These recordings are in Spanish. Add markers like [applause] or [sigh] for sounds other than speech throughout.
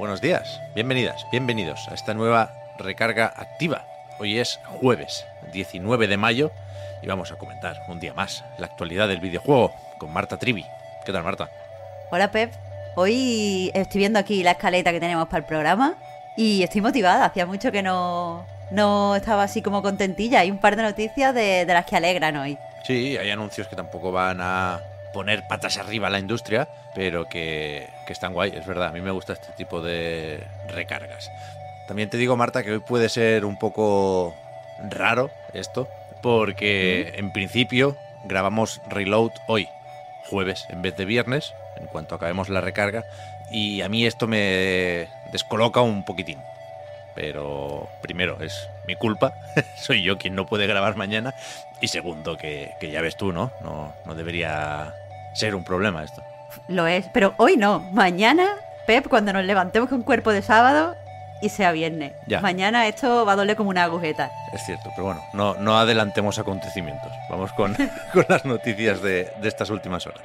Buenos días, bienvenidas, bienvenidos a esta nueva recarga activa. Hoy es jueves 19 de mayo y vamos a comentar un día más la actualidad del videojuego con Marta Trivi. ¿Qué tal, Marta? Hola, Pep. Hoy estoy viendo aquí la escaleta que tenemos para el programa y estoy motivada. Hacía mucho que no, no estaba así como contentilla. Hay un par de noticias de, de las que alegran hoy. Sí, hay anuncios que tampoco van a poner patas arriba a la industria, pero que, que están guay, es verdad. A mí me gusta este tipo de recargas. También te digo, Marta, que hoy puede ser un poco raro esto, porque en principio grabamos Reload hoy, jueves, en vez de viernes, en cuanto acabemos la recarga, y a mí esto me descoloca un poquitín. Pero primero, es mi culpa, [laughs] soy yo quien no puede grabar mañana, y segundo, que, que ya ves tú, ¿no? ¿no? No debería ser un problema esto. Lo es, pero hoy no. Mañana, Pep, cuando nos levantemos con cuerpo de sábado y sea viernes. Ya. Mañana esto va a doler como una agujeta. Es cierto, pero bueno, no, no adelantemos acontecimientos. Vamos con, [laughs] con las noticias de, de estas últimas horas.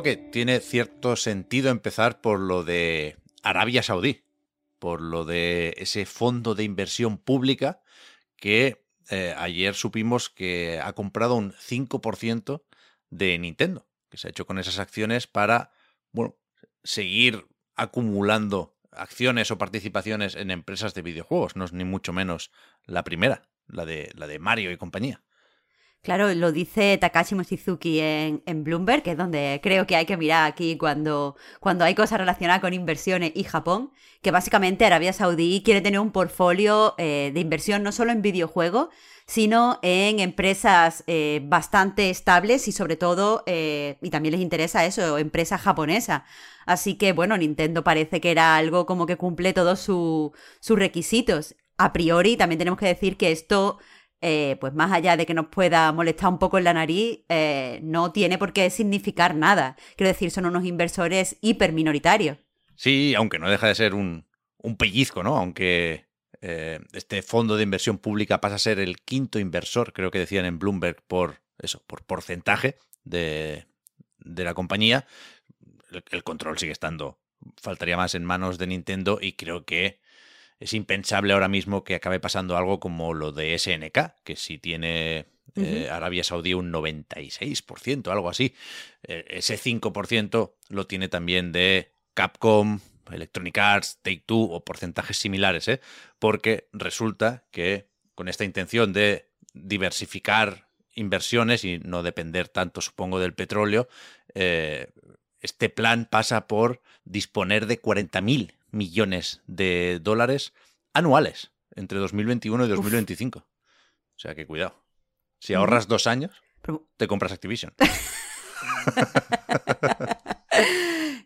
Que tiene cierto sentido empezar por lo de Arabia Saudí, por lo de ese fondo de inversión pública que eh, ayer supimos que ha comprado un 5% de Nintendo, que se ha hecho con esas acciones para, bueno, seguir acumulando acciones o participaciones en empresas de videojuegos. No es ni mucho menos la primera, la de, la de Mario y compañía. Claro, lo dice Takashi Mochizuki en, en, Bloomberg, que es donde creo que hay que mirar aquí cuando, cuando hay cosas relacionadas con inversiones y Japón, que básicamente Arabia Saudí quiere tener un portfolio eh, de inversión no solo en videojuegos, sino en empresas eh, bastante estables y sobre todo, eh, y también les interesa eso, empresas japonesas. Así que bueno, Nintendo parece que era algo como que cumple todos su, sus requisitos. A priori, también tenemos que decir que esto eh, pues más allá de que nos pueda molestar un poco en la nariz, eh, no tiene por qué significar nada. Quiero decir, son unos inversores hiper minoritarios. Sí, aunque no deja de ser un, pellizco, ¿no? Aunque eh, este fondo de inversión pública pasa a ser el quinto inversor, creo que decían en Bloomberg, por eso, por porcentaje de, la compañía. El control sigue estando, faltaría más en manos de Nintendo y creo que es impensable ahora mismo que acabe pasando algo como lo de SNK, que si tiene eh, Arabia Saudí un 96%, algo así, eh, ese 5% lo tiene también de Capcom, Electronic Arts, Take Two o porcentajes similares, ¿eh? porque resulta que con esta intención de diversificar inversiones y no depender tanto, supongo, del petróleo, eh, este plan pasa por disponer de 40.000 millones de dólares anuales entre 2021 y 2025. Uf. O sea que cuidado. Si ahorras dos años, te compras Activision. [laughs]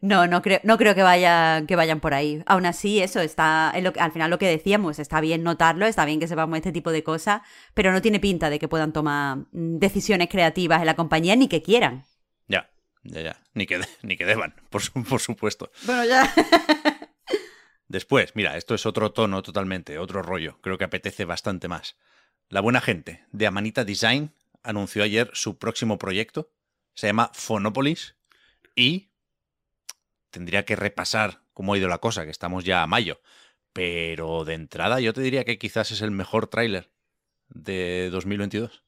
No, no creo, no creo que, vaya, que vayan por ahí. Aún así, eso está, lo al final lo que decíamos, está bien notarlo, está bien que sepamos este tipo de cosas, pero no tiene pinta de que puedan tomar decisiones creativas en la compañía ni que quieran. Ya, ya, ya. Ni que, ni que deban, por, por supuesto. Bueno, ya. [laughs] Después, mira, esto es otro tono totalmente, otro rollo. Creo que apetece bastante más. La buena gente de Amanita Design anunció ayer su próximo proyecto. Se llama Phonopolis y tendría que repasar cómo ha ido la cosa, que estamos ya a mayo. Pero de entrada yo te diría que quizás es el mejor tráiler de 2022.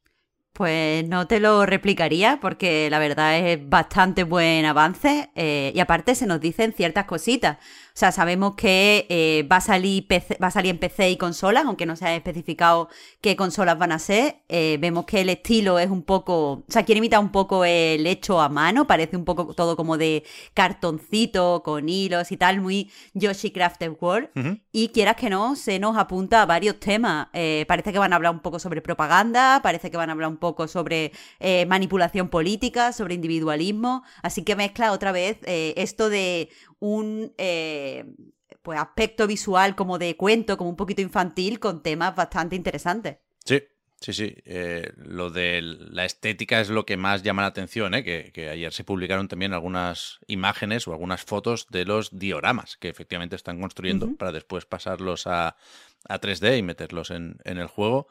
Pues no te lo replicaría porque la verdad es bastante buen avance eh, y aparte se nos dicen ciertas cositas. O sea, sabemos que eh, va, a salir va a salir en PC y consolas, aunque no se ha especificado qué consolas van a ser. Eh, vemos que el estilo es un poco, o sea, quiere imitar un poco el hecho a mano, parece un poco todo como de cartoncito, con hilos y tal, muy Yoshi Crafted World. Y quieras que no, se nos apunta a varios temas. Eh, parece que van a hablar un poco sobre propaganda, parece que van a hablar un poco sobre manipulación política, sobre individualismo. Así que mezcla otra vez esto de un eh, pues aspecto visual como de cuento, como un poquito infantil, con temas bastante interesantes. Sí, sí, sí. Eh, lo de la estética es lo que más llama la atención, ¿eh? que, ayer se publicaron también algunas imágenes o algunas fotos de los dioramas que efectivamente están construyendo para después pasarlos a, a 3D y meterlos en, en el juego.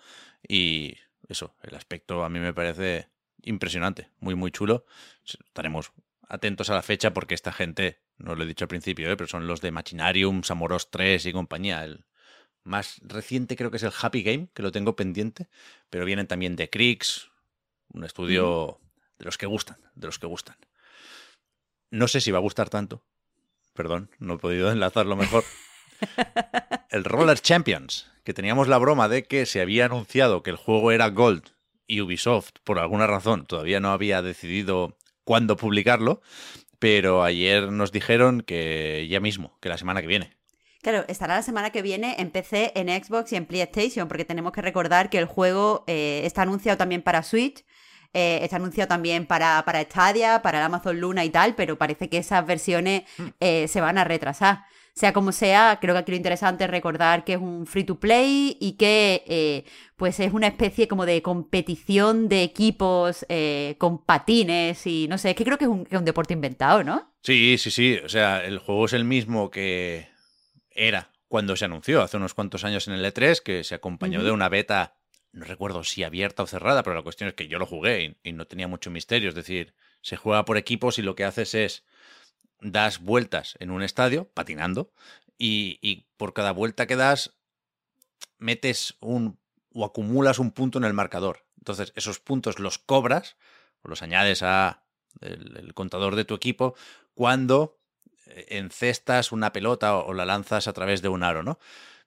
Y eso, el aspecto a mí me parece impresionante, muy, muy chulo. Estaremos atentos a la fecha porque esta gente, no lo he dicho al principio, ¿eh? pero son los de Machinarium, Samoros 3 y compañía. El más reciente creo que es el Happy Game, que lo tengo pendiente, pero vienen también de Krix, un estudio de los que gustan, de los que gustan. No sé si va a gustar tanto, perdón, no he podido [laughs] enlazarlo mejor. [laughs] el Roller Champions, que teníamos la broma de que se había anunciado que el juego era Gold y Ubisoft, por alguna razón, todavía no había decidido cuándo publicarlo, pero ayer nos dijeron que ya mismo, que la semana que viene. Claro, estará la semana que viene en PC, en Xbox y en PlayStation, porque tenemos que recordar que el juego eh, está anunciado también para Switch, eh, está anunciado también para, para Stadia, para el Amazon Luna y tal, pero parece que esas versiones hmm. eh, se van a retrasar. Sea como sea, creo que aquí lo interesante es recordar que es un free to play y que eh, pues es una especie como de competición de equipos eh, con patines y no sé, es que creo que es un, deporte inventado, ¿no? Sí, sí, sí. O sea, el juego es el mismo que era cuando se anunció hace unos cuantos años en el E3, que se acompañó de una beta, no recuerdo si abierta o cerrada, pero la cuestión es que yo lo jugué y no tenía mucho misterio. Es decir, se juega por equipos y lo que haces es das vueltas en un estadio, patinando, y, por cada vuelta que das, metes un o acumulas un punto en el marcador. Entonces, esos puntos los cobras o los añades a el, contador de tu equipo cuando eh, encestas una pelota o, la lanzas a través de un aro, ¿no?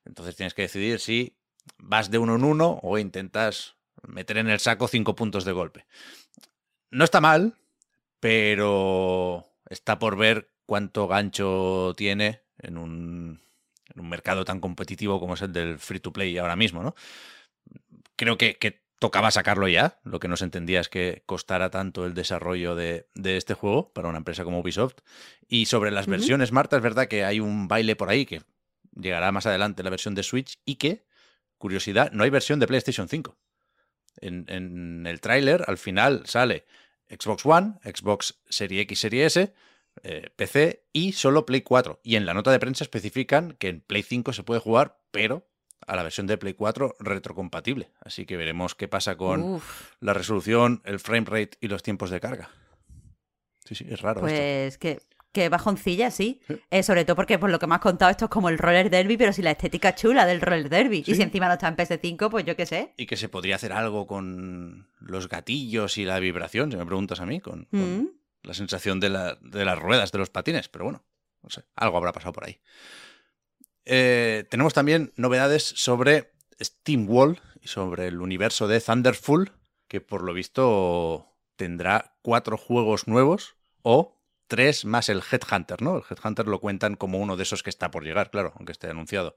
Entonces tienes que decidir si vas de uno en uno o intentas meter en el saco cinco puntos de golpe. No está mal, pero está por ver cuánto gancho tiene en un, mercado tan competitivo como es el del free to play ahora mismo, ¿no? Creo que, tocaba sacarlo ya. Lo que no se entendía es que costara tanto el desarrollo de, este juego para una empresa como Ubisoft. Y sobre las versiones, Marta, es verdad que hay un baile por ahí que llegará más adelante la versión de Switch y que, curiosidad, no hay versión de PlayStation 5. En, en el tráiler, al final, sale Xbox One, Xbox Series X, Series S, eh, PC y solo Play 4. Y en la nota de prensa especifican que en Play 5 se puede jugar, pero a la versión de Play 4 retrocompatible. Así que veremos qué pasa con la resolución, el frame rate y los tiempos de carga. Sí, sí, es raro. Pues que que bajoncilla, sí. Eh, sobre todo porque, por lo que me has contado, esto es como el roller derby, pero si la estética chula del roller derby. Y si encima no está en PS5, pues yo qué sé. Y que se podría hacer algo con los gatillos y la vibración, si me preguntas a mí, con, mm. la sensación de, las ruedas de los patines. Pero bueno, no sé, algo habrá pasado por ahí. Eh, tenemos también novedades sobre Steam Wall y sobre el universo de Thunderful, que por lo visto tendrá cuatro juegos nuevos o tres más el Headhunter, ¿no? El Headhunter lo cuentan como uno de esos que está por llegar, claro, aunque esté anunciado.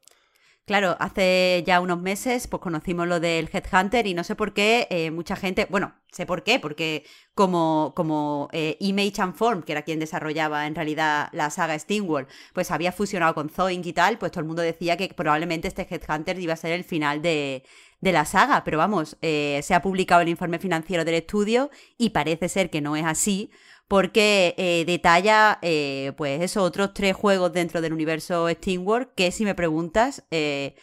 Claro, hace ya unos meses pues conocimos lo del Headhunter y no sé por qué eh, mucha gente, bueno, sé por qué, porque como, como eh, Image and Form, que era quien desarrollaba en realidad la saga Steamwall, pues había fusionado con Zoink y tal, pues todo el mundo decía que probablemente este Headhunter iba a ser el final de, de la saga, pero vamos, eh, se ha publicado el informe financiero del estudio y parece ser que no es así, porque eh, detalla, eh, pues eso, otros tres juegos dentro del universo Steamworld que si me preguntas, eh,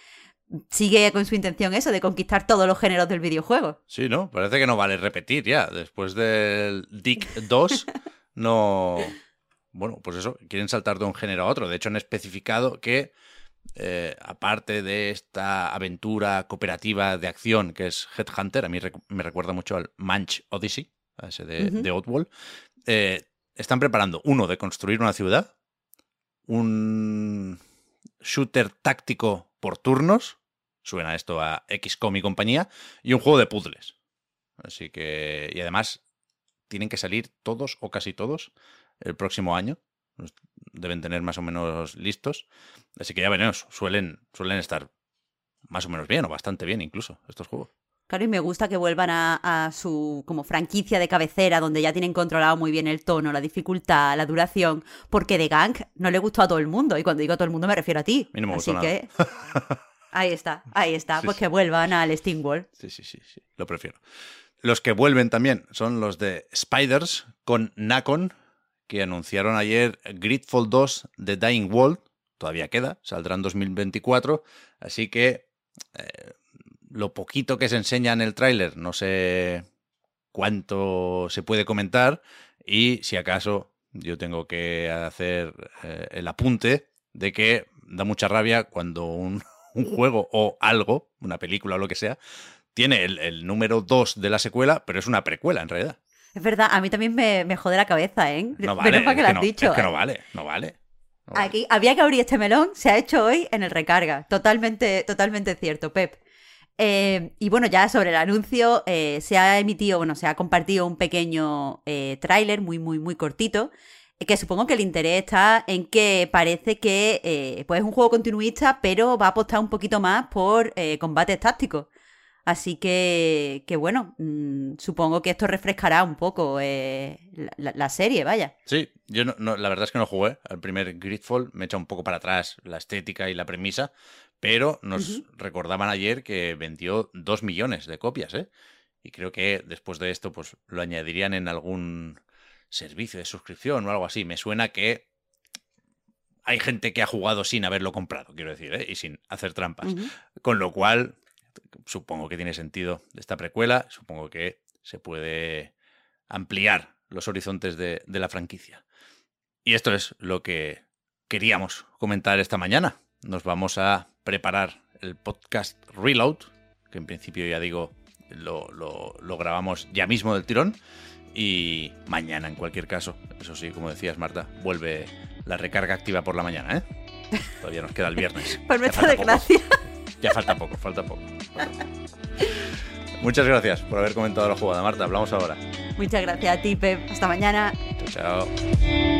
sigue con su intención eso, de conquistar todos los géneros del videojuego. Sí, ¿no? Parece que no vale repetir ya. Después del Dick [laughs] 2, no... Bueno, pues eso, quieren saltar de un género a otro. De hecho, han especificado que eh, aparte de esta aventura cooperativa de acción que es Headhunter, a mí me recuerda mucho al Manch Odyssey, a ese de, de Outwall, eh, están preparando uno de construir una ciudad, un shooter táctico por turnos, suena esto a XCOM y compañía, y un juego de puzzles. Así que, y además, tienen que salir todos o casi todos el próximo año. Deben tener más o menos listos. Así que ya veremos, suelen, suelen estar más o menos bien, o bastante bien incluso, estos juegos. Claro, y me gusta que vuelvan a, su como franquicia de cabecera, donde ya tienen controlado muy bien el tono, la dificultad, la duración, porque de Gang no le gustó a todo el mundo, y cuando digo a todo el mundo me refiero a ti. A mí no me Así que ahí está, ahí está, Sí, pues sí. que vuelvan al Steamworld. Sí, sí, sí, sí, lo prefiero. Los que vuelven también son los de Spiders con Nacon, que anunciaron ayer Gridfall 2 The Dying World. Todavía queda, saldrá en 2024. Así que eh, lo poquito que se enseña en el tráiler, no sé cuánto se puede comentar. Y si acaso yo tengo que hacer eh, el apunte de que da mucha rabia cuando un, [laughs] un juego o algo, una película o lo que sea, tiene el, el número 2 de la secuela, pero es una precuela en realidad. Es verdad, a mí también me, me jode la cabeza, ¿eh? No Menos vale, mal que es lo has no, dicho. es que no ¿eh? vale, no vale. no vale. Aquí había que abrir este melón, se ha hecho hoy en el recarga. Totalmente, totalmente cierto, Pep. Eh, y bueno, ya sobre el anuncio, eh, se ha emitido, bueno, se ha compartido un pequeño eh, tráiler muy, muy, muy cortito. eh, Que supongo que el interés está en que parece que pues es un juego continuista, pero va a apostar un poquito más por combates tácticos. Así que, bueno, mm, supongo que esto refrescará un poco la- serie, vaya. Sí, yo no- la verdad es que no jugué al primer Gridfall, me echa un poco para atrás la estética y la premisa, pero nos recordaban ayer que vendió dos millones de copias, ¿eh? Y creo que después de esto, pues lo añadirían en algún servicio de suscripción o algo así. Me suena que hay gente que ha jugado sin haberlo comprado, quiero decir, ¿eh? y sin hacer trampas. Con lo cual, supongo que tiene sentido esta precuela, supongo que se puede ampliar los horizontes de, de la franquicia. Y esto es lo que queríamos comentar esta mañana. Nos vamos a preparar el podcast Reload, que en principio ya digo, lo, lo- lo grabamos ya mismo del tirón. Y mañana, en cualquier caso, eso sí, como decías, Marta, vuelve la recarga activa por la mañana, ¿eh? Todavía nos queda el viernes. [laughs] Por nuestra falta poco. desgracia. Ya falta poco, falta poco. falta poco. Muchas gracias por haber comentado la jugada, Marta. Hablamos ahora. Muchas gracias a ti, Pep. Hasta mañana. Chao, chao.